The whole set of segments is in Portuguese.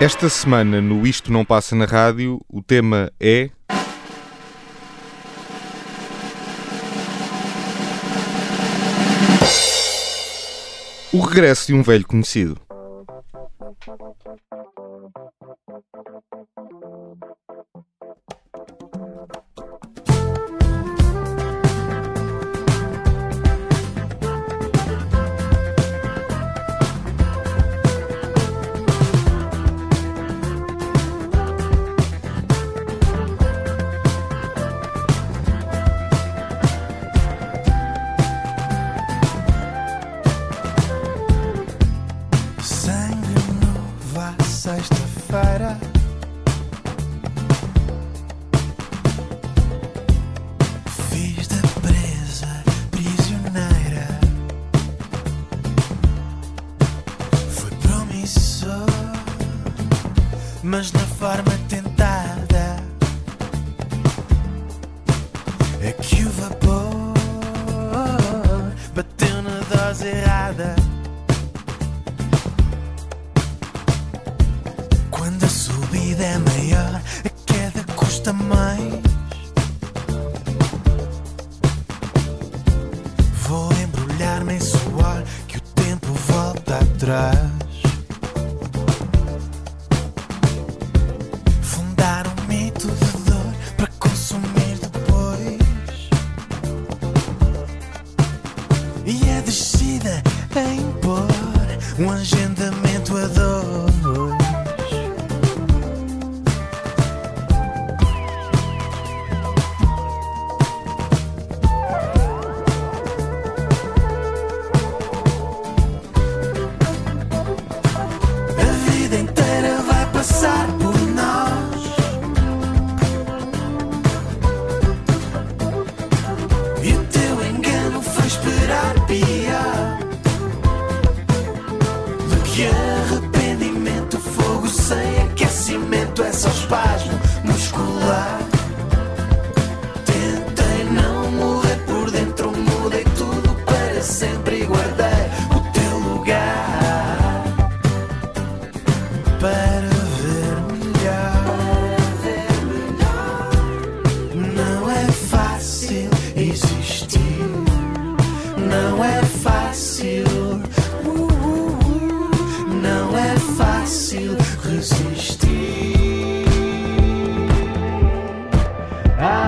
Esta semana no Isto Não Passa na Rádio, o tema é. O regresso de um velho conhecido. dose errada. Quando a subida é maior, é a queda é custa mais. Vou embrulhar-me em suor que o tempo volta atrás. facile résister. Ah.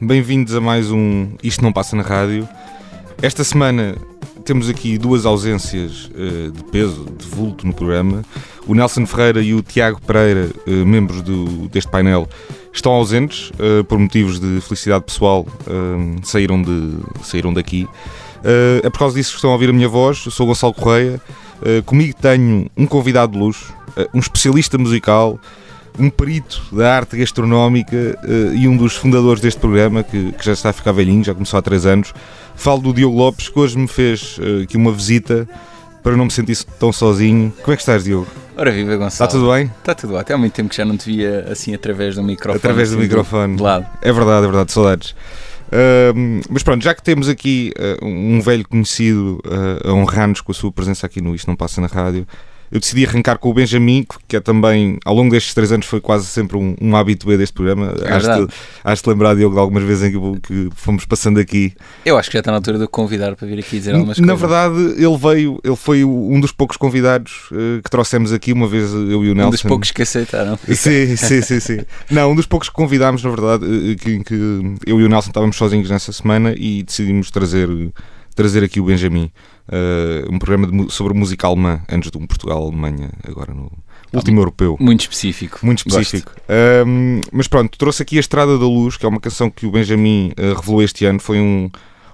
bem-vindos a mais um Isto Não Passa na Rádio. Esta semana temos aqui duas ausências uh, de peso, de vulto no programa. O Nelson Ferreira e o Tiago Pereira, uh, membros do, deste painel, estão ausentes uh, por motivos de felicidade pessoal, saíram, de, saíram daqui. é por causa disso que estão a ouvir a minha voz. Eu sou Gonçalo Correia. comigo tenho um convidado de luxo, um especialista musical um perito da arte gastronómica uh, e um dos fundadores deste programa, que, que, já está a ficar velhinho, já começou há três anos. Falo do Diogo Lopes, que hoje me fez uh, aqui uma visita para não me sentir tão sozinho. Como é que estás, Diogo? Ora viva, Gonçalo. Está tudo bem? Está tudo bem. Até há muito tempo que já não te via assim através do microfone. Através do microfone. De lado. É verdade, é verdade, saudades. Uh, mas pronto, já que temos aqui uh, um velho conhecido uh, a honrar-nos com a sua presença aqui no Isto Não Passa na Rádio, eu decidi arrancar com o Benjamin, que é também, ao longo destes três anos, foi quase sempre um, um habitué deste programa. É acho lembrar, Diogo, de algumas vezes em que, que, fomos passando aqui. Eu acho que já está na altura de o convidar para vir aqui dizer algumas na coisas. Na verdade, ele veio, ele foi um dos poucos convidados uh, que trouxemos aqui, uma vez eu e o Nelson. Um dos poucos que aceitaram. Sim, sim, sim, sim. Não, um dos poucos que convidámos, na verdade, uh, que, que eu e o Nelson estávamos sozinhos nessa semana e decidimos trazer, trazer aqui o Benjamin. Uh, um programa de, sobre música alemã antes de um Portugal-Alemanha, agora no último europeu. Muito específico. Muito específico. Um, mas pronto, trouxe aqui a Estrada da Luz, que é uma canção que o Benjamin uh, revelou este ano. Foi um,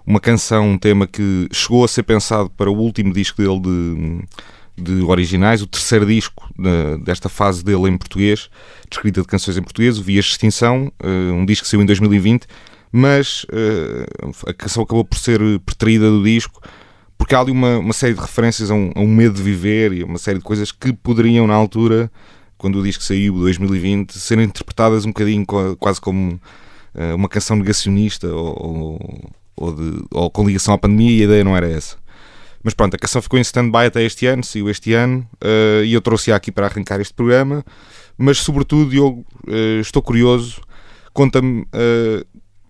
uma canção, um tema que chegou a ser pensado para o último disco dele de, de originais, o terceiro disco de, desta fase dele em português, de escrita de canções em português, o Vias de Extinção, uh, um disco que saiu em 2020, mas a canção acabou por ser preterida do disco porque há ali uma, uma série de referências a um, a um, medo de viver e uma série de coisas que poderiam, na altura, quando o disco saiu, 2020, serem interpretadas um bocadinho quase como uh, uma canção negacionista ou, ou, de, ou, com ligação à pandemia e a ideia não era essa. Mas pronto, a canção ficou em stand-by até este ano, saiu este ano, uh, e eu trouxe-a aqui para arrancar este programa. Mas, sobretudo, eu uh, estou curioso, conta-me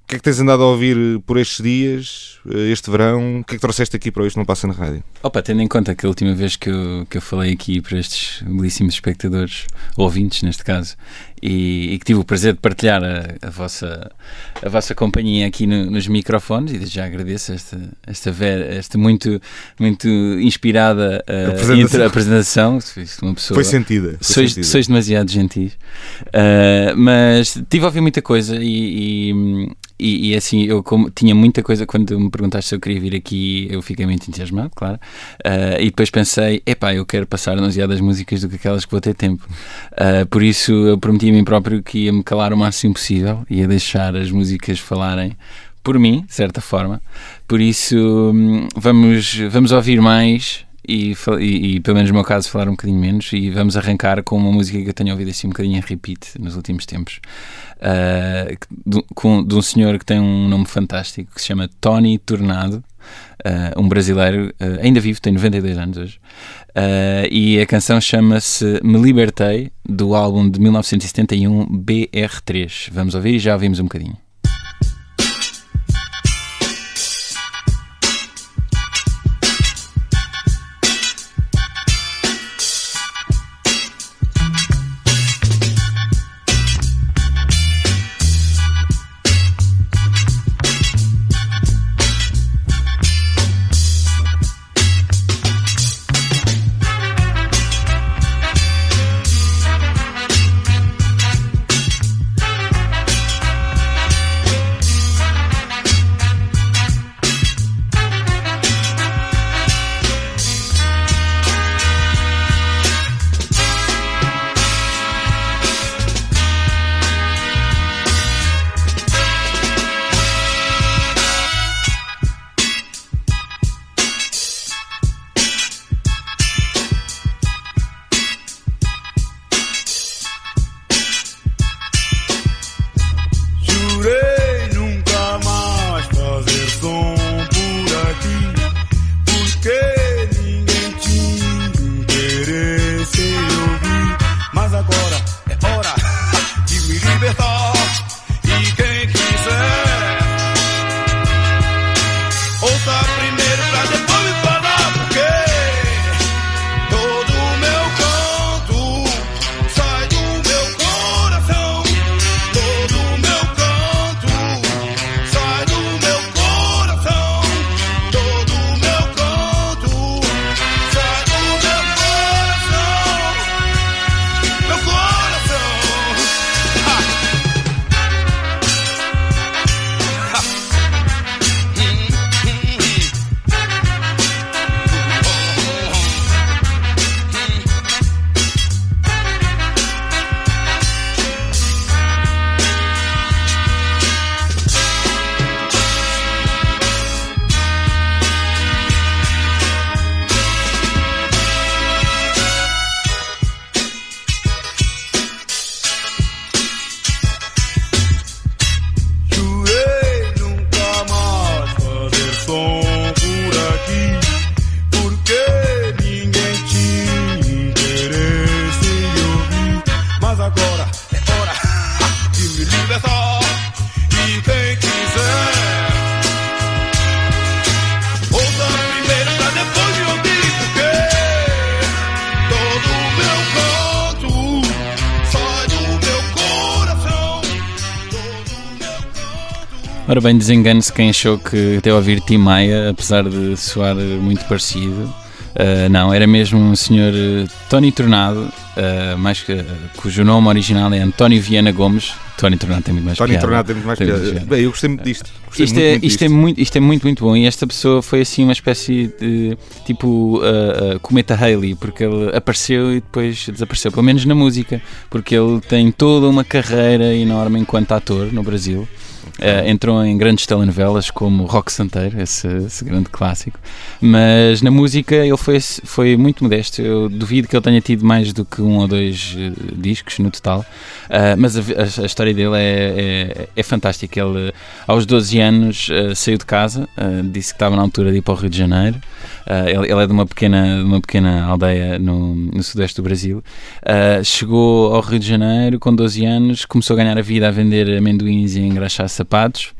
o que é que tens andado a ouvir por estes dias, este verão? O que é que trouxeste aqui para hoje Não Passa na Rádio? Opa, tendo em conta que a última vez que eu, que eu falei aqui para estes belíssimos espectadores, ouvintes neste caso, e, e que tive o prazer de partilhar a, a vossa, a vossa companhia aqui no, nos microfones, e desde já agradeço esta, esta, ver, esta muito, muito inspirada uh, apresentação. apresentação. Uma pessoa, foi sentida. Foi sois, sentida. sois demasiado gentis. Uh, mas tive a ouvir muita coisa e, e e, e, assim, eu como, tinha muita coisa quando me perguntaste se eu queria vir aqui, eu fiquei muito entusiasmado, claro. Uh, e depois pensei, epá, eu quero passar demasiadas músicas do que aquelas que vou ter tempo. Uh, por isso eu prometi a mim próprio que ia me calar o máximo possível, ia deixar as músicas falarem por mim, de certa forma. Por isso hum, vamos, vamos ouvir mais e, e, e, pelo menos no meu caso, falar um bocadinho menos. E vamos arrancar com uma música que eu tenho ouvido assim um bocadinho em repeat nos últimos tempos, uh, de, com, de um senhor que tem um nome fantástico que se chama Tony Tornado. Uh, um brasileiro, uh, ainda vivo, tem 92 anos hoje, e a canção chama-se Me Libertei, do álbum de 1971 BR3. Vamos ouvir e já ouvimos um bocadinho. Bem, desengane-se quem achou que até ouvir Tim Maia, apesar de soar muito parecido. Uh, não, era mesmo um senhor uh, Tony Tornado, uh, mais, cujo nome original é António Viana Gomes. Tony Tornado tem muito mais Tony piada. Tornado tem muito mais tem piada. Bem, eu gostei muito disto. Gostei isto, muito, é, muito isto, disto. é muito, isto é muito, muito bom. E esta pessoa foi assim uma espécie de tipo Cometa Haley, porque ele apareceu e depois desapareceu, pelo menos na música, porque ele tem toda uma carreira enorme enquanto ator no Brasil. Uh, entrou em grandes telenovelas como Rock Santeiro, esse, esse, grande clássico, mas na música ele foi, foi muito modesto. Eu duvido que ele tenha tido mais do que um ou dois uh, discos no total, uh, mas a, a, a, história dele é, é, é, fantástica. Ele, aos 12 anos, saiu de casa, disse que estava na altura de ir para o Rio de Janeiro. Ele, ele, é de uma pequena, uma pequena aldeia no, no sudoeste do Brasil. chegou ao Rio de Janeiro com 12 anos, começou a ganhar a vida a vender amendoins e a engraxar sapatos.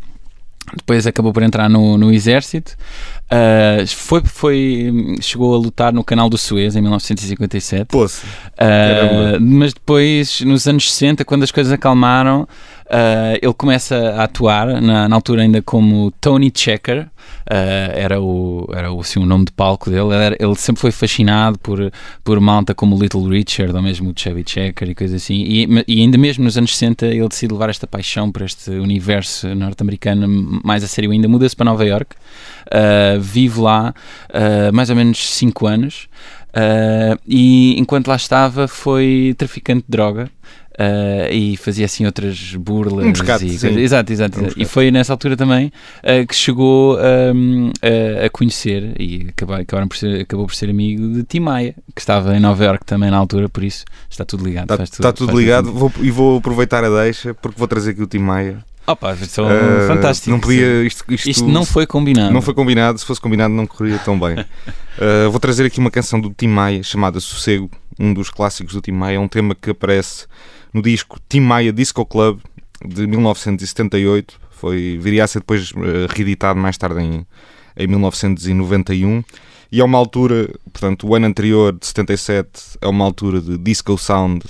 Depois acabou por entrar no, no exército. Uh, foi, foi, chegou a lutar no canal do Suez em 1957. Poxa, uh, mas depois, nos anos 60, quando as coisas acalmaram, uh, ele começa a atuar, na, na, altura ainda como Tony Checker. era o, era o, assim, o nome de palco dele. Ele, era, ele, sempre foi fascinado por, por malta como Little Richard ou mesmo Chevy Checker e coisas assim. E, e ainda mesmo nos anos 60 ele decide levar esta paixão por este universo norte-americano mais a sério ainda. Muda-se para Nova York. Uh, vive lá uh, mais ou menos 5 anos uh, e enquanto lá estava foi traficante de droga. Uh, e fazia assim outras burlas. Um pescado, e. Exato, exato. Um e foi nessa altura também uh, que chegou um, a, a conhecer e acabou, acabaram por ser, acabou por ser amigo de Tim Maia, que estava em Nova York também na altura, por isso está tudo ligado. Está, está tudo ligado vou, e vou aproveitar a deixa porque vou trazer aqui o Tim Maia. Opa, são uh, fantásticos. Não podia, isto, isto, isto, não foi combinado. Não foi combinado, se fosse combinado não correria tão bem. uh, vou trazer aqui uma canção do Tim Maia chamada Sossego, um dos clássicos do Tim Maia, é um tema que aparece no disco Tim Maia Disco Club de 1978, foi, viria a ser depois uh, reeditado mais tarde em, em 1991. E é uma altura, portanto, o ano anterior, de 77, é uma altura de disco sound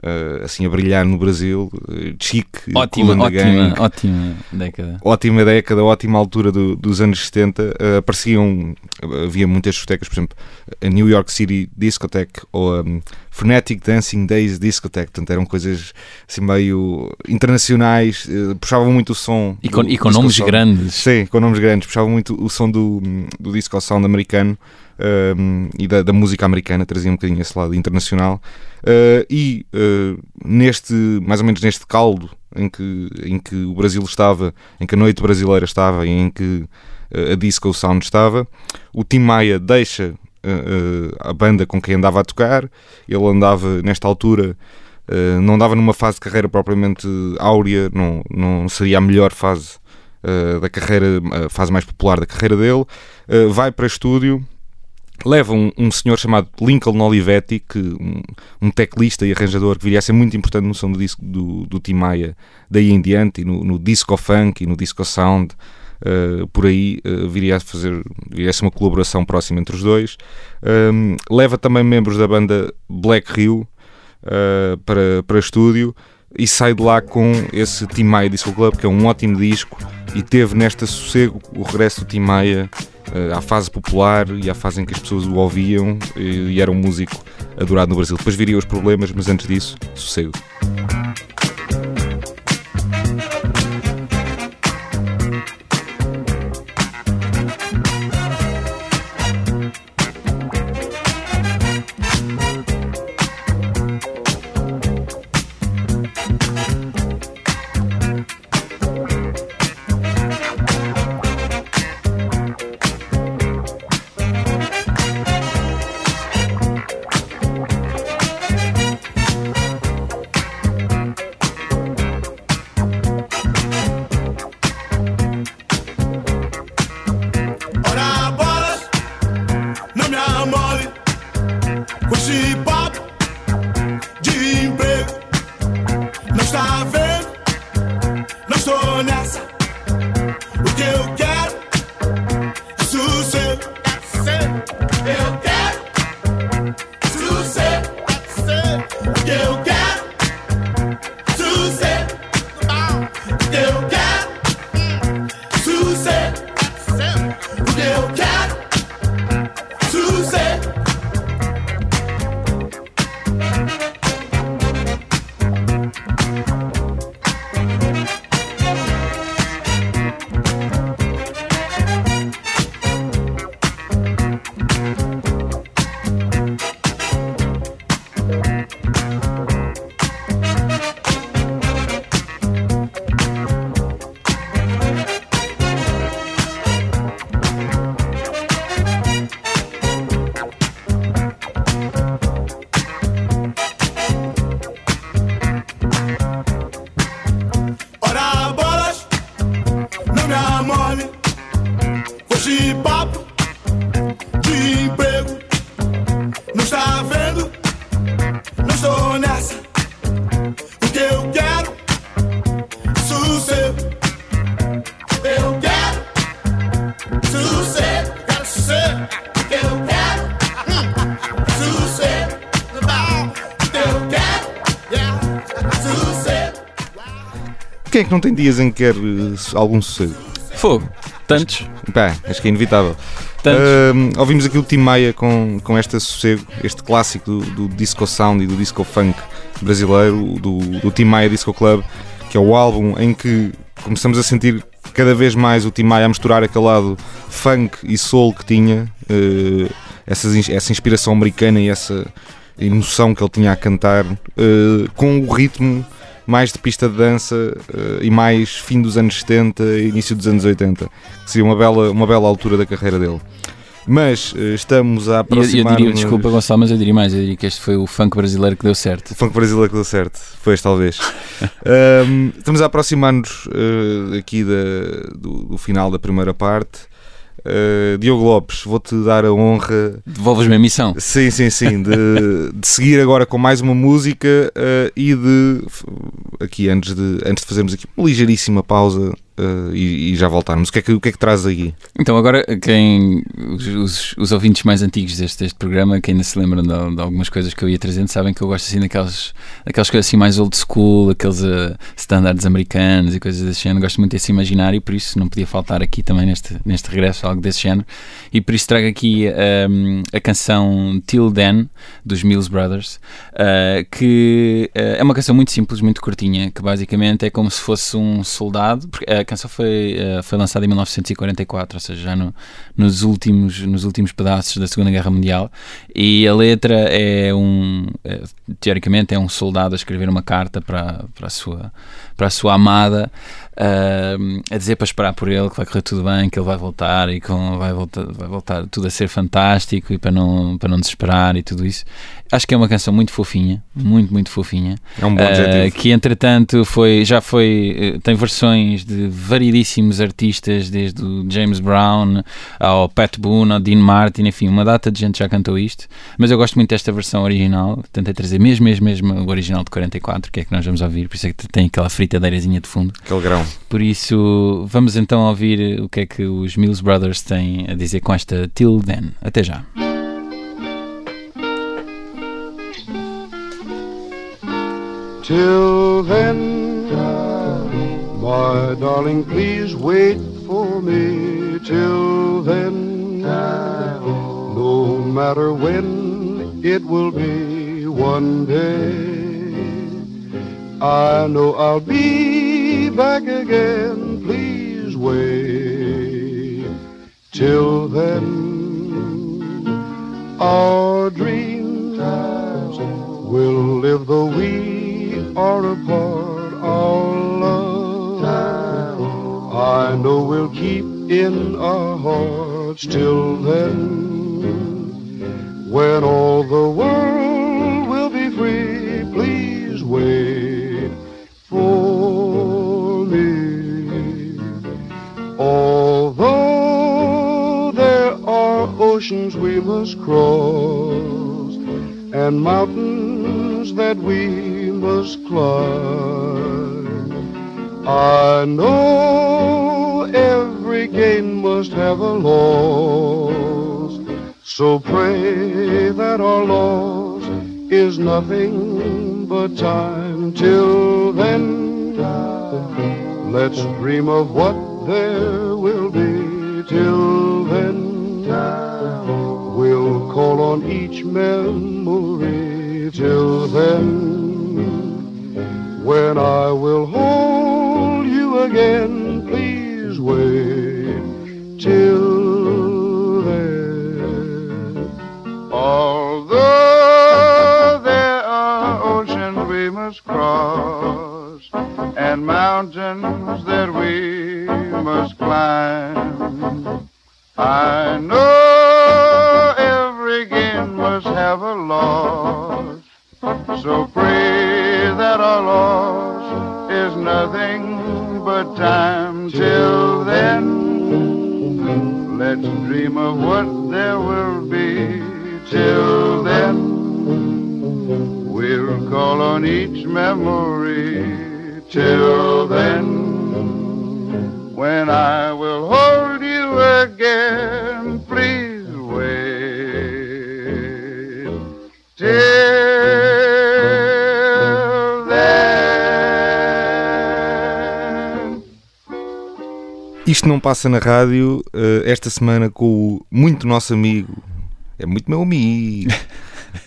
Uh, assim a brilhar no Brasil, uh, chique, ótima, ótima, gang, ótima década. Ótima década, ótima altura do, dos anos 70. Uh, apareciam, havia muitas discotecas, por exemplo, a New York City Discotheque ou a um, Frenetic Dancing Days Discotheque, portanto eram coisas assim meio internacionais, uh, puxavam muito o som. E com, e com nomes sound. grandes. Sim, com nomes grandes, puxavam muito o som do, do disco sound americano. E da, da, música americana, trazia um bocadinho esse lado internacional. Uh, e uh, neste, mais ou menos neste caldo em que, em que o Brasil estava, em que a noite brasileira estava e em que uh, a Disco Sound estava, o Tim Maia deixa a banda com quem andava a tocar. Ele andava, nesta altura, não andava numa fase de carreira propriamente áurea, não, não seria a melhor fase da carreira, a fase mais popular da carreira dele. vai para estúdio leva um, um, senhor chamado Lincoln Olivetti, que, um, um, teclista e arranjador que viria a ser muito importante no som do disco do, do Tim Maia daí em diante, e no, no disco funk e no disco sound, uh, por aí uh, viria a fazer, viria a ser uma colaboração próxima entre os dois. Um, leva também membros da banda Black Rio uh, para, para estúdio e sai de lá com esse Tim Maia Disco Club, que é um ótimo disco, e teve nesta sossego o regresso do Tim Maia uh, à fase popular e à fase em que as pessoas o ouviam e, e era um músico adorado no Brasil. Depois viriam os problemas, mas antes disso, sossego. Quem é que não tem dias em que quer eh, algum sossego? Fogo. Tantos. Pá, acho que é inevitável. Ahm, ouvimos aqui o Tim Maia com, com este sossego, este clássico do, do disco sound e do disco funk brasileiro, do, do Tim Maia Disco Club, que é o álbum em que começamos a sentir cada vez mais o Tim Maia a misturar aquele lado funk e soul que tinha, eh, essas essa inspiração americana e essa emoção que ele tinha a cantar, eh, com o ritmo mais de pista de dança eh, e mais fim dos anos 70 e início dos anos 80, que seria uma bela, uma bela altura da carreira dele. Mas eh, estamos a E eu, eu aproximar diria, desculpa Gonçalo, mas eu diria mais. Eu diria que este foi o funk brasileiro que deu certo. o funk brasileiro que deu certo, pois talvez. Ahm, estamos a aproximar-nos eh, aqui da- do, do final da primeira parte. Eh, Diogo Lopes, vou-te dar a honra Devolves-me a missão. Sim, sim, sim. De, de seguir agora com mais uma música eh, e de. Aqui, antes de, antes de fazermos aqui uma ligeiríssima pausa eh, e, e já voltarmos. O que, é que, o que é que traz aqui? Então, agora, quem, os, os, ouvintes mais antigos deste, deste programa, que ainda se lembram de, de algumas coisas que eu ia trazendo, sabem que eu gosto assim daquelas, daquelas coisas assim mais old school, aqueles uh, standards americanos e coisas desse género. Gosto muito desse imaginário, por isso não podia faltar aqui também neste, neste regresso algo desse género. E por isso trago aqui um, a canção Till Then, dos Mills Brothers, uh, que uh, é uma canção muito simples, muito curtinha, que basicamente é como se fosse um soldado, porque canção foi, uh, foi lançada em 1944, ou seja, já no, nos, últimos, nos últimos pedaços da Segunda Guerra Mundial, e a letra é um, é, teoricamente, é um soldado a escrever uma carta para, para, a, sua, para a sua amada, uh, a dizer para esperar por ele, que vai correr tudo bem, que ele vai voltar e que vai voltar, vai voltar tudo a ser fantástico e para não, para não desesperar e tudo isso. Acho que é uma canção muito fofinha, muito, muito fofinha. É um bom Uh, que entretanto foi, já foi, uh, tem versões de variedíssimos artistas, desde o James Brown ao Pat Boone, ao Dean Martin, enfim, uma data de gente já cantou isto, mas eu gosto muito desta versão original, tentei trazer mesmo, mesmo, mesmo o original de 44, que é que nós vamos ouvir, por isso é que tem aquela fritadeirazinha de fundo. Aquele grão. Por isso, vamos então ouvir o que é que os Mills Brothers têm a dizer com esta Till Then. Até já. Till then, my darling, please wait for me. Till then, no matter when it will be, one day I know I'll be back again. Please wait. Till then, our dreams will live though we are apart. Our love, I know we'll keep in our hearts till then. When all the world wait for me. Although there are oceans we must cross and mountains that we must climb, I know every gain must have a loss. So pray that our loss is nothing but time. Till then, let's dream of what there will be. Till then, we'll call on each memory. Till then, when I will hold you again, please wait. Till then. Although and mountains that we must climb, I know every gain must have a loss. So pray that our loss is nothing but time till then. Let's dream of what there will be till then. We'll call on each memory till then. When I will hold you again, please wait till then. Isto não passa na rádio eh, esta semana com o muito nosso amigo, é muito meu amigo,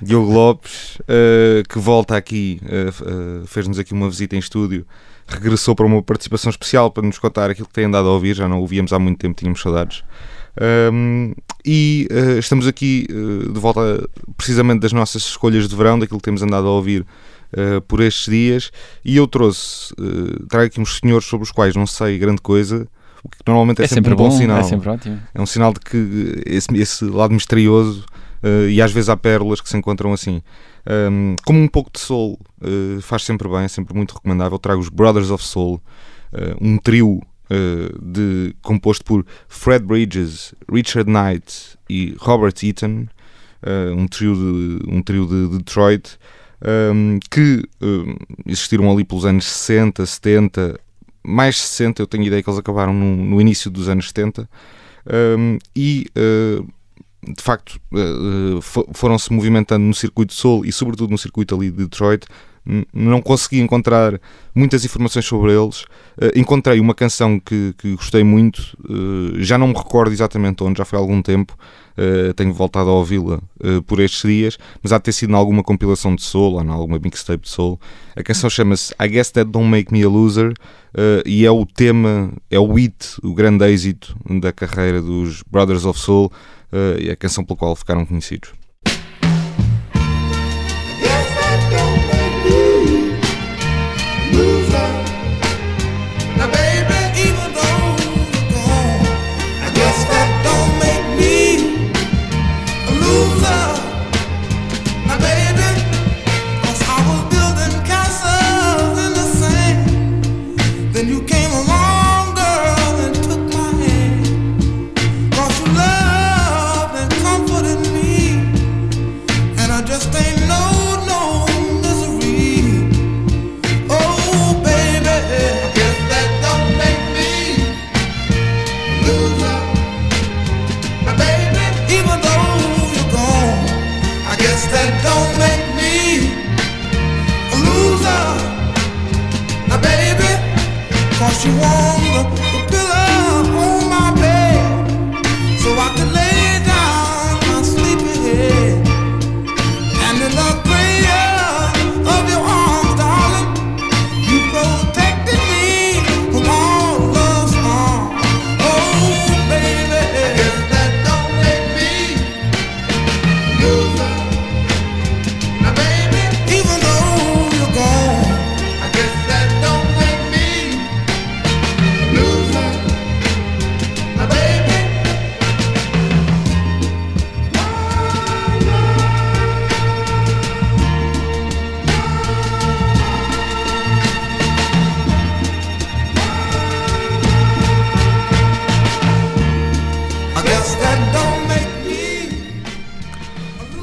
Diogo Lopes, eh, que volta aqui, f- eh, fez-nos aqui uma visita em estúdio, regressou para uma participação especial para nos contar aquilo que tem andado a ouvir, já não ouvíamos há muito tempo, tínhamos saudades. Um, e eh, estamos aqui eh, de volta precisamente das nossas escolhas de verão, daquilo que temos andado a ouvir eh, por estes dias. E eu trouxe, trago aqui uns senhores sobre os quais não sei grande coisa, o que normalmente é, É sempre um bom, bom, sinal. é sempre ótimo. É um sinal de que esse, esse lado misterioso eh, e às vezes há pérolas que se encontram assim. Um, como um pouco de soul eh, faz sempre bem, é sempre muito recomendável. Trago os Brothers of Soul, eh, um trio de, composto por Fred Bridges, Richard Knight e Robert Eaton, um trio de, um trio de Detroit. um, que um, existiram ali pelos anos 60, 70, mais 60, eu tenho ideia que eles acabaram no, no início dos anos 70, um, e uh, de facto uh, fo- foram-se movimentando no circuito soul e sobretudo no circuito ali de Detroit. Não consegui encontrar muitas informações sobre eles. Uh, encontrei uma canção que, que gostei muito, já não me recordo exatamente onde, já foi há algum tempo. Tenho voltado a ouvi-la por estes dias, mas há de ter sido em alguma compilação de soul ou em alguma mixtape de soul. A canção chama-se I Guess That Don't Make Me a Loser e é o tema, é o hit, o grande êxito da carreira dos Brothers of Soul e a canção pela qual ficaram conhecidos.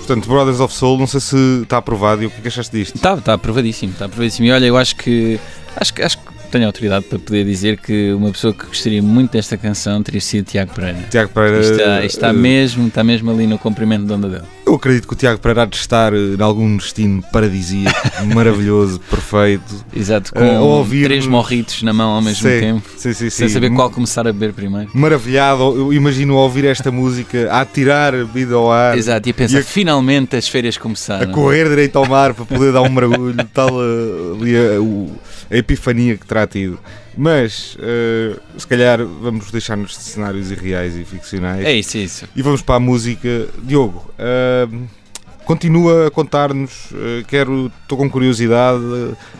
Portanto, Brothers of Soul, não sei se está aprovado e o que é que achaste disto? Está tá aprovadíssimo, está aprovadíssimo. E olha, eu acho que acho, que- acho que tenho autoridade para poder dizer que uma pessoa que gostaria muito desta canção teria sido Tiago Pereira. Tiago Pereira. Isto está, está eh, mesmo, está mesmo ali no comprimento de onda dele. Eu acredito que o Tiago Pereira há de estar eh, em algum destino paradisíaco, maravilhoso, perfeito. Exato, com Eh, ao ouvir- três morritos na mão ao mesmo Sim, tempo, Sim, sim, sem saber qual começar a beber primeiro. Maravilhado, eu imagino ouvir esta música a atirar a vida ao ar, Exato, e a pensar, E a- finalmente as férias a começaram. correr direito ao mar para poder dar um mergulho, tal eh, ali a, a epifania que terá tido. Mas eh, se calhar vamos deixar-nos de cenários irreais e ficcionais É isso, é isso. e vamos para a música. Diogo, eh, continua a contar-nos. eh, quero, estou com curiosidade.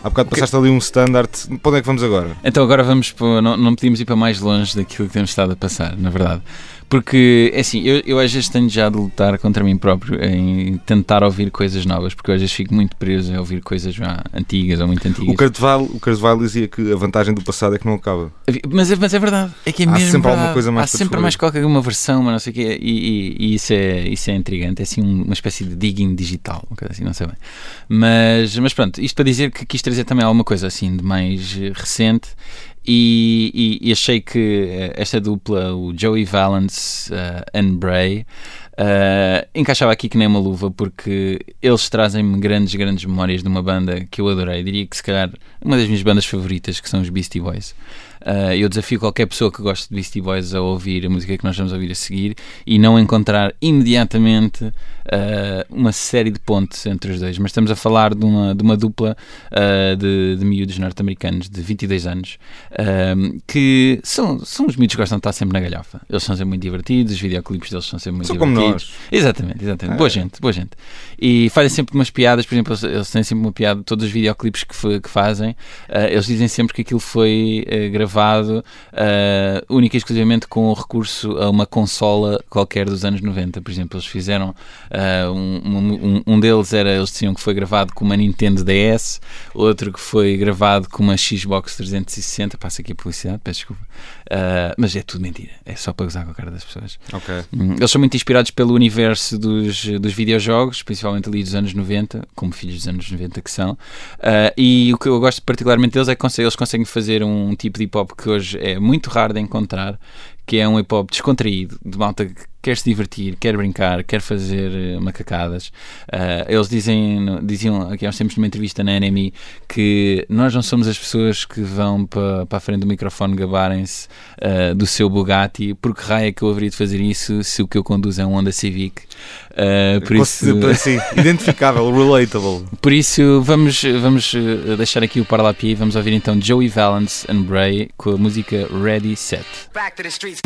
Há bocado passaste ali um standard. Para onde é que vamos agora? Então agora vamos para, não, não podíamos ir para mais longe daquilo que temos estado a passar, na verdade. Porque, é assim, eu, eu às vezes tenho já de lutar contra mim próprio em tentar ouvir coisas novas, porque eu às vezes fico muito preso a ouvir coisas já antigas ou muito antigas. O Cardeval, o Cardeval dizia que a vantagem do passado é que não acaba. Mas, é- mas é verdade, é que é Há mesmo sempre alguma coisa mais Há sempre descobrir. mais qualquer uma versão, mas não sei o quê, e, e- e isso, é, isso é intrigante, é assim um- uma espécie de digging digital, uma coisa assim, não sei bem. Mas, mas pronto, isto para dizer que quis trazer também alguma coisa assim de mais recente e, e- e achei que eh, esta dupla, o Joey Valance eh, and Bray, eh, encaixava aqui que nem uma luva porque eles trazem-me grandes, grandes memórias de uma banda que eu adorei. Diria que se calhar uma das minhas bandas favoritas, que são os Beastie Boys. Uh, eu desafio qualquer pessoa que goste de Beastie Boys a ouvir a música que nós vamos ouvir a seguir e não encontrar imediatamente uh, uma série de pontes entre os dois. Mas estamos a falar de uma, de uma dupla uh, de, de miúdos norte-americanos de 22 anos que são, são os miúdos que gostam de estar sempre na galhofa. Eles são sempre muito divertidos, os videoclipes deles são sempre muito São como divertidos. Exatamente, exatamente. Boa gente, boa gente. E fazem sempre umas piadas, por exemplo, eles, têm sempre uma piada, todos os videoclipes que, que fazem, eles dizem sempre que aquilo foi eh, gravado eh, única e exclusivamente com o recurso a uma consola qualquer dos anos 90. Por exemplo, eles fizeram eh, um, um, um deles era, eles diziam que foi gravado com uma Nintendo DS, outro que foi gravado com uma Xbox 360. Passa aqui a publicidade, peço desculpa. Eh, mas é tudo mentira, é só para gozar com a cara das pessoas. Ok. Hum, Eles são muito inspirados pelo universo dos, dos videojogos, principalmente ali dos anos 90, como filhos dos anos 90 que são. Ah, e o que eu gosto particularmente deles é que eles conseguem fazer um tipo de hip hop que hoje é muito raro de encontrar, que é um hip hop descontraído, de malta que quer se divertir, quer brincar, quer fazer eh, macacadas. Ah, eles dizem, diziam aqui há uns tempos numa entrevista na NMI que nós não somos as pessoas que vão para, para a frente do microfone gabarem-se ah, do seu Bugatti, porque raio é que eu haveria de fazer isso se o que eu conduzo é um Honda Civic. Ah, por, isso, Sim, identificável, relatable. por isso vamos, vamos deixar aqui o Parlapi e vamos ouvir então Joey Valance and Bray com a música Ready Set. Back to the streets.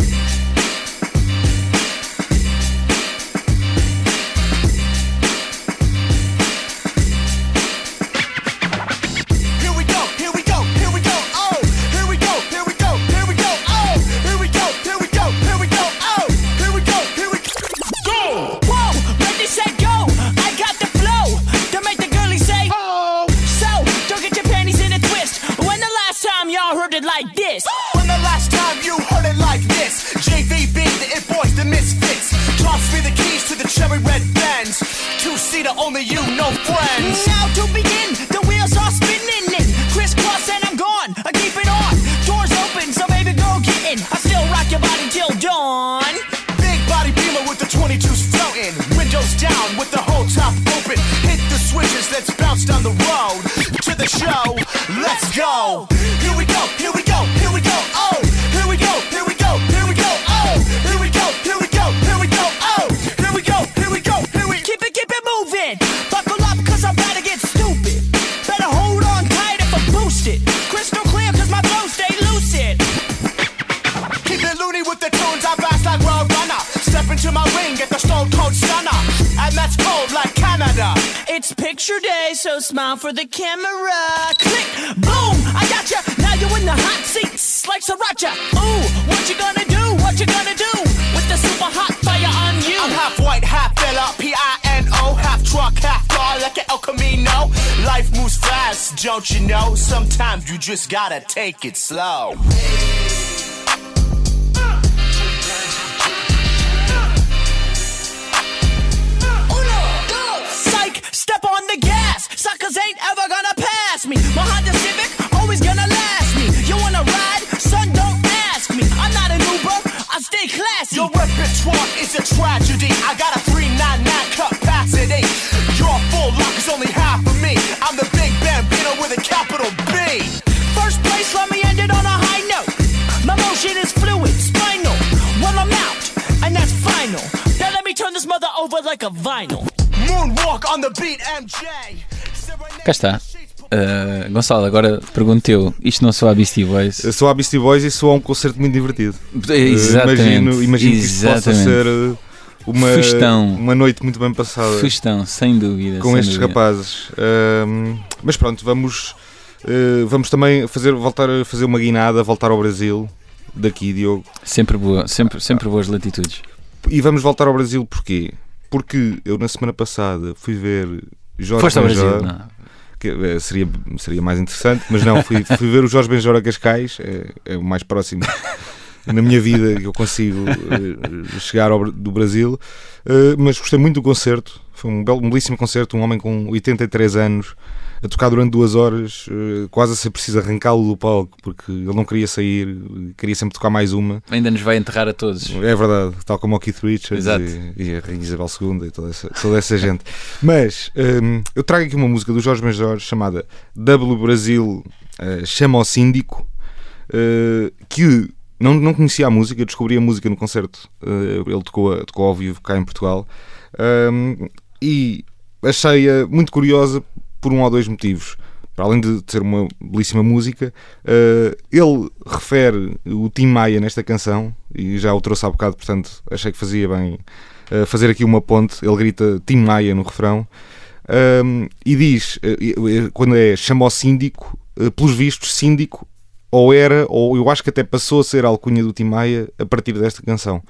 Smile for the camera. Click, boom, I got ya. Now you're in the hot seats like Sriracha. Ooh, what you gonna do? What you gonna do with the super hot fire on you? I'm half white, half fella, P-I-N-O Half truck, half car, like an El Camino Life moves fast, don't you know? Sometimes you just gotta take it slow step on the gas. Suckers ain't ever gonna pass me. My Honda Civic always gonna last me. You wanna ride? Son, don't ask me. I'm not an Uber. I stay classy. Your repertoire is a tragedy I got a 399 capacity Your full lock is only half of me I'm the big bambino with a capital B First place, let me end it on a high note. My motion is fluid, spinal. Well, I'm out, and that's final. Now let me turn this mother over like a vinyl. Moonwalk on the beat, MJ Cá está. Uh, Gonçalo, agora pergunto eu, isto não soa a Beastie Boys? Sou a Beastie Boys e sou a um concerto muito divertido. Exatamente. Imagino, imagino que isto possa exatamente. ser uh, uma, Festão. uma noite muito bem passada Fustão, sem dúvida. com sem estes dúvida. rapazes. Ahm, mas pronto, vamos, eh, vamos também fazer, voltar a fazer uma guinada, voltar ao Brasil, daqui, Diogo. Sempre, boa, sempre, sempre boas latitudes. E vamos voltar ao Brasil porquê? Porque eu na semana passada fui ver Jorge Foste ao Benjor, Brasil? Não. que eh, seria, seria mais interessante, mas não, fui, fui ver o Jorge Benjor a Cascais, é, é o mais próximo na minha vida que eu consigo eh, chegar ao, do Brasil, Eh, mas gostei muito do concerto, foi um, belo, um belíssimo concerto, um homem com 83 anos, a tocar durante duas horas, eh, quase a ser preciso arrancá-lo do palco, porque ele não queria sair, queria sempre tocar mais uma. Ainda nos vai enterrar a todos. É verdade, tal como o Keith Richards e, e a Rainha Isabel II e toda essa, toda essa gente. Mas hum, eu trago aqui uma música do Jorge Major chamada W Brasil eh, Chama ao Síndico, eh, que não, não conhecia a música, descobri a música no concerto. eh, ele tocou, tocou ao vivo cá em Portugal hum, e achei-a muito curiosa por um ou dois motivos. Para além de ser uma belíssima música, eh, ele refere o Tim Maia nesta canção e já o trouxe há bocado, portanto achei que fazia bem eh, fazer aqui uma ponte. Ele grita Tim Maia no refrão Um, e diz, eh, eh, quando é chama ao síndico, eh, pelos vistos, síndico ou era, ou eu acho que até passou a ser a alcunha do Tim Maia a partir desta canção.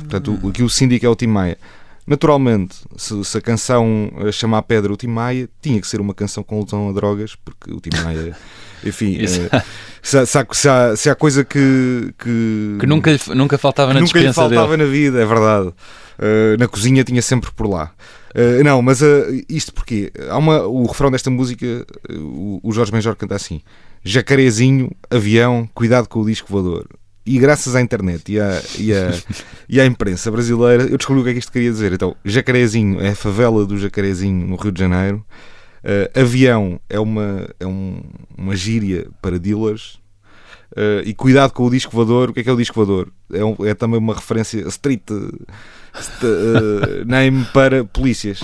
Portanto, o, que o síndico é o Tim Maia. Naturalmente, se, se a canção eh, chama a pedra o Tim Maia, tinha que ser uma canção com alusão a drogas, porque o Tim Maia, enfim, eh, se, há, se, há, se, há, coisa que, que, Que nunca, nunca faltava na nunca lhe faltava dele. na vida, é verdade. Uh, na cozinha tinha sempre por lá. Uh, não, mas uh, isto porque há uma, o refrão desta música, o, o Jorge Benjor canta assim: Jacarezinho, avião, cuidado com o disco voador. E graças à internet e à, e à, e à imprensa brasileira, eu descobri o que é que isto queria dizer. Então, Jacarezinho é a favela do Jacarezinho no Rio de Janeiro. Uh, avião é uma, é um- uma gíria para dealers. Uh, e cuidado com o disco voador. O que é que é o disco voador? É, um- é também uma referência street uh, uh, name para polícias.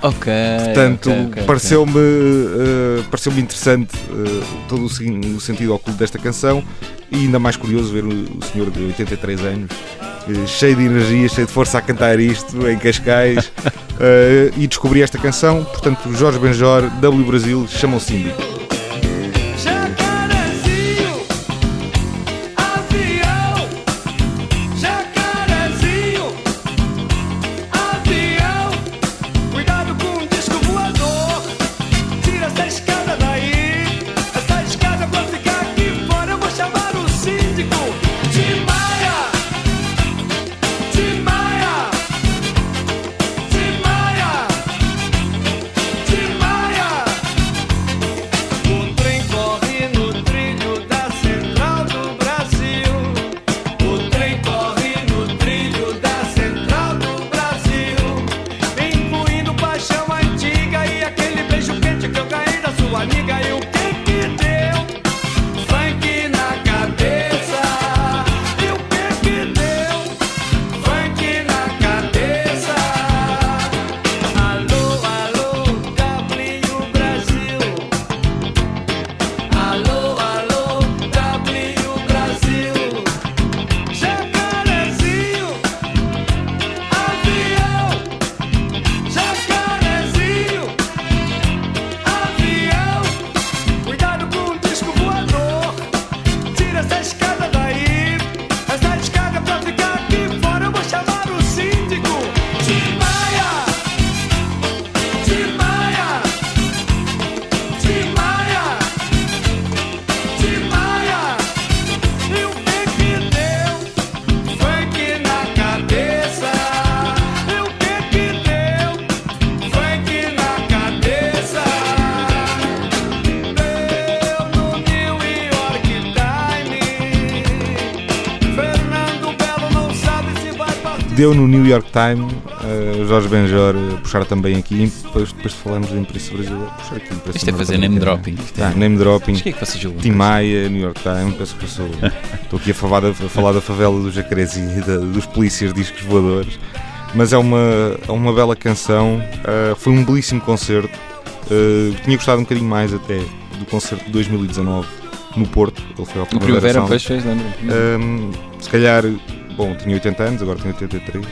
Ok. Portanto, ok, ok, ok. pareceu-me uh, pareceu-me interessante todo o, o sentido oculto desta canção e ainda mais curioso ver o, o senhor de 83 anos cheio de energia, cheio de força a cantar isto em Cascais e descobri esta canção. Portanto, Jorge Benjor, W Brasil, chama o Deu no New York Times, uh, Jorge Benjor uh, puxar também aqui, depois, depois de falarmos do Imprensa Brasileira, puxar aqui Imprensa Isto é fazer name dropping. Ah, name dropping. Mas que é que vocês? Tim Maia, New York Times, penso que eu sou. Estou aqui a falar da, a falar da favela do Jacarezinho e da- dos polícias discos voadores. Mas é uma, é uma bela canção, uh, foi um belíssimo concerto. Uh, tinha gostado um bocadinho mais até do concerto de 2019 no Porto. Ele foi ao Primavera, Sound. depois fez, lembro. Um, se calhar, bom, tinha 80 anos, agora tenho 83.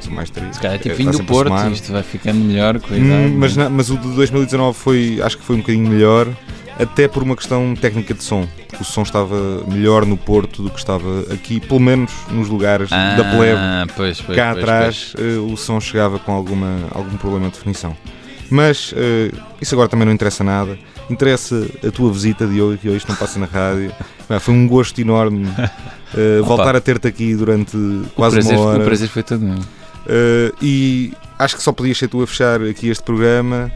são mais três. Se calhar é tipo É, vindo está do Porto, isto vai ficando melhor. Hum, mas, né? na- mas o de 2019 foi, acho que foi um bocadinho melhor, até por uma questão técnica de som. Porque o som estava melhor no Porto do que estava aqui, pelo menos nos lugares ah, da plebe. Pois, pois, Cá pois, atrás eh, o som chegava com alguma, algum problema de definição. Mas eh, isso agora também não interessa nada. Interessa a tua visita, Diogo, que hoje não passa na rádio. Ah, foi um gosto enorme Opa. voltar a ter-te aqui durante quase prazer, uma hora. o prazer foi todo meu. Uh, e acho que só podias ser tu a fechar aqui este programa.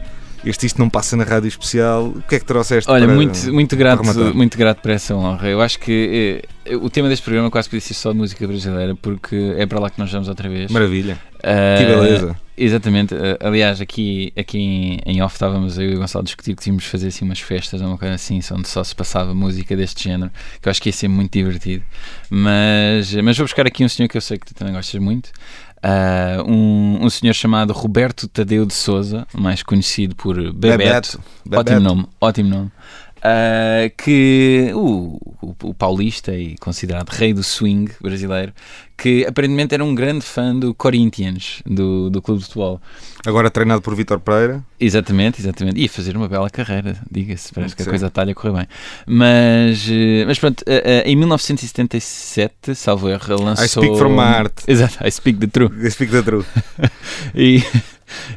Este Isto Não Passa na Rádio Especial. O que é que trouxeste Olha, para, muito, muito, grato, muito grato por essa honra. Eu acho que eh, o tema deste programa quase podia ser só de música brasileira, porque é para lá que nós vamos outra vez. Maravilha. Ah, Que beleza. Exatamente. Ah, aliás, aqui, aqui em, em off estávamos eu e o Gonçalo a discutir que tínhamos de fazer assim umas festas ou uma coisa assim, onde só se passava música deste género, que eu acho que ia ser muito divertido. Mas, mas vou buscar aqui um senhor que eu sei que tu também gostas muito. Ah, um, um senhor chamado Roberto Tadeu de Souza, mais conhecido por Bebeto. Bebeto. Ótimo nome, ótimo nome. Ah, que o, o, o paulista e considerado rei do swing brasileiro, que aparentemente era um grande fã do Corinthians, do, do clube de futebol. Agora treinado por Vítor Pereira. Exatamente, exatamente. E fazer uma bela carreira, diga-se, parece que a coisa está-lhe a correr bem. Mas, eh, mas pronto, eh, eh, em 1977, salvo erro, lançou. I speak from my heart. Exato, I speak the truth. Speak the truth. E,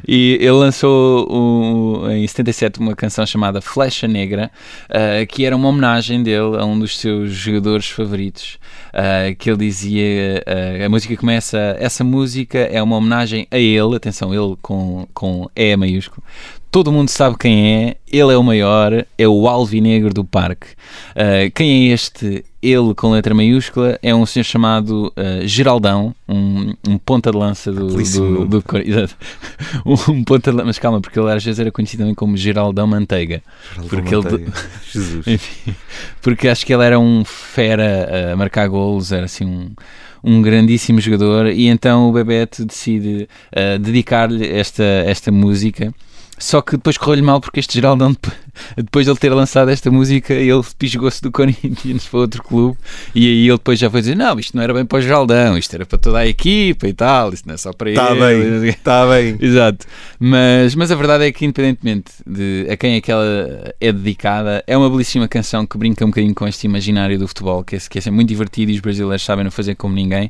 e ele lançou o- em 77 uma canção chamada Flecha Negra, ah, que era uma homenagem dele a um dos seus jogadores favoritos. ah, que ele dizia: ah, a música começa, essa música é uma homenagem a ele, atenção, ele com, com E maiúsculo. Todo mundo sabe quem é, ele é o maior, é o alvinegro do parque. Ah, quem é este ele com letra maiúscula? É um senhor chamado ah, Geraldão, um, um ponta de lança do, do, do exato. um ponta de lança, mas calma, porque ele às vezes era conhecido também como Geraldão Manteiga. Porque ele- Manteiga. Jesus. Enfim, porque acho que ele era um fera a marcar golos, era assim um, um grandíssimo jogador, e então o Bebeto decide ah, dedicar-lhe esta, esta música. Só que depois correu-lhe mal porque este Geraldão, dep- depois de ele ter lançado esta música, ele pisgou-se do Corinthians para outro clube e aí ele depois já foi dizer: Não, isto não era bem para o Geraldão, isto era para toda a equipa e tal, isto não é só para Está ele. Tá bem. Está bem. Exato. Mas, mas a verdade é que, independentemente de a quem é que ela é dedicada, é uma belíssima canção que brinca um bocadinho com este imaginário do futebol, que é, que é muito divertido e os brasileiros sabem não fazer como ninguém.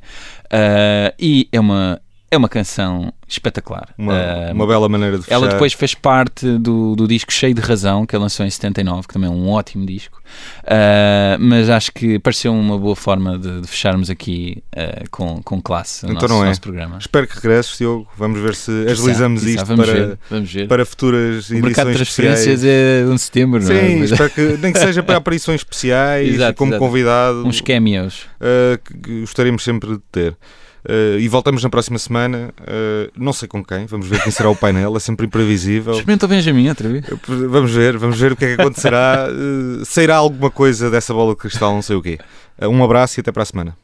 Ah, e é uma, é uma canção espetacular. Uma, Ah, uma bela maneira de fechar. ela depois fez parte do, do disco Cheio de Razão, que ele lançou em 79, que também é um ótimo disco. Ah, mas acho que pareceu uma boa forma de, de fecharmos aqui ah, com, com classe o Então nosso, não é. nosso programa. Espero que regresses, Diogo. Vamos ver se agilizamos isto vamos para, ver, vamos ver. para futuras O mercado de edições transferências especiais. é de setembro, não é? Sim, espero que nem que seja para aparições especiais Exato, como exato. convidado. Uns cameos. uh, que gostaríamos sempre de ter. Uh, e voltamos na próxima semana. uh, não sei com quem, vamos ver quem será o painel, é sempre imprevisível. Experimenta o Benjamin outra vez. Vamos ver, vamos ver o que é que acontecerá. Uh, sairá alguma coisa dessa bola de cristal, não sei o quê. Um abraço e até para a semana.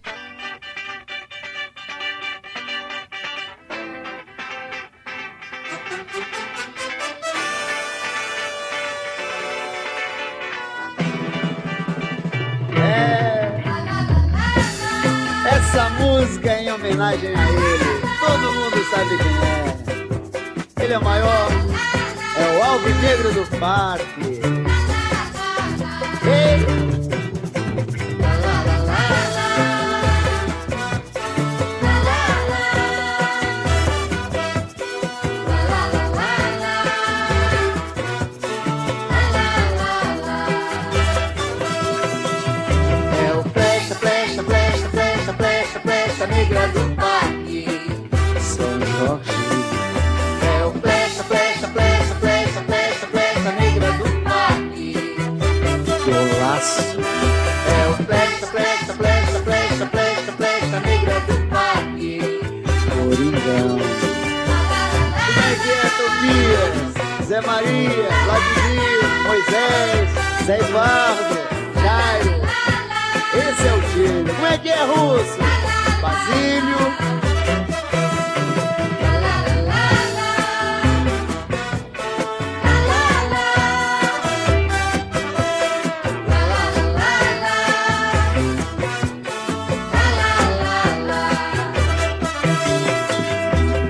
Como é Russo? Basílio.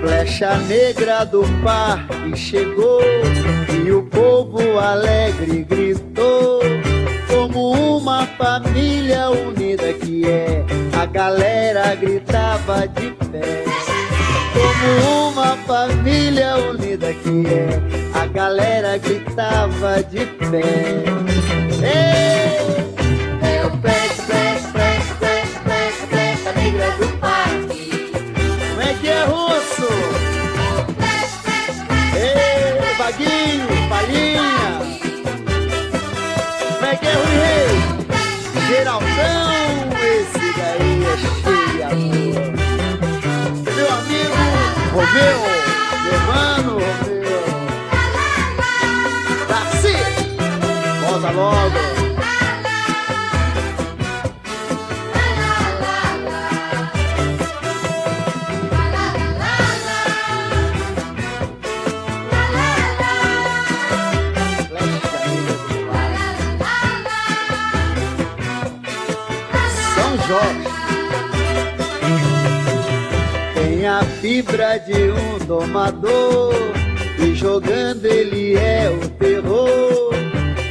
Flecha negra do parque chegou e o povo alegre gritou. Como uma família unida é, a galera gritava de pé. Como uma família unida que é, a galera gritava de pé. Ei! É o flecha, flecha, flecha, flecha, flecha, flecha negra do parque. Como é que é, russo? Ei, Vaguinho, Palhinha. Como é que é, Rui Rei? Geraldão, Romeu, Germano Romeu. Darcy, volta logo. Jorge tem a fibra de um domador e jogando ele é o terror.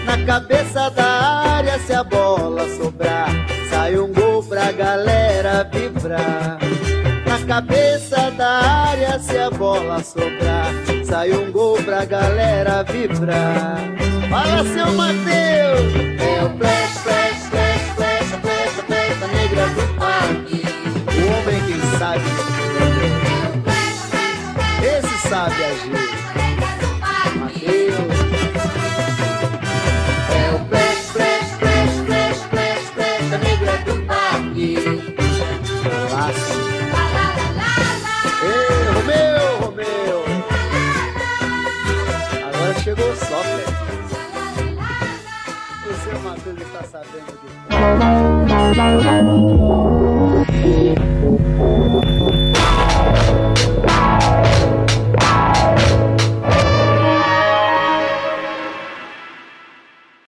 Na cabeça da área, se a bola sobrar, sai um gol pra galera vibrar. Na cabeça da área, se a bola sobrar, sai um gol pra galera vibrar. Fala, seu Mateus! É o flash, flash, flash, flash, flash, flash, negra do parque. O homem que sabe. Sabe agir. Mateus. É o flash, flash, flash, flash, flash, flash, a negra do parque. Laço. Ei, Romeu, Romeu. Agora chegou o Sócrates. O seu Matheus está sabendo de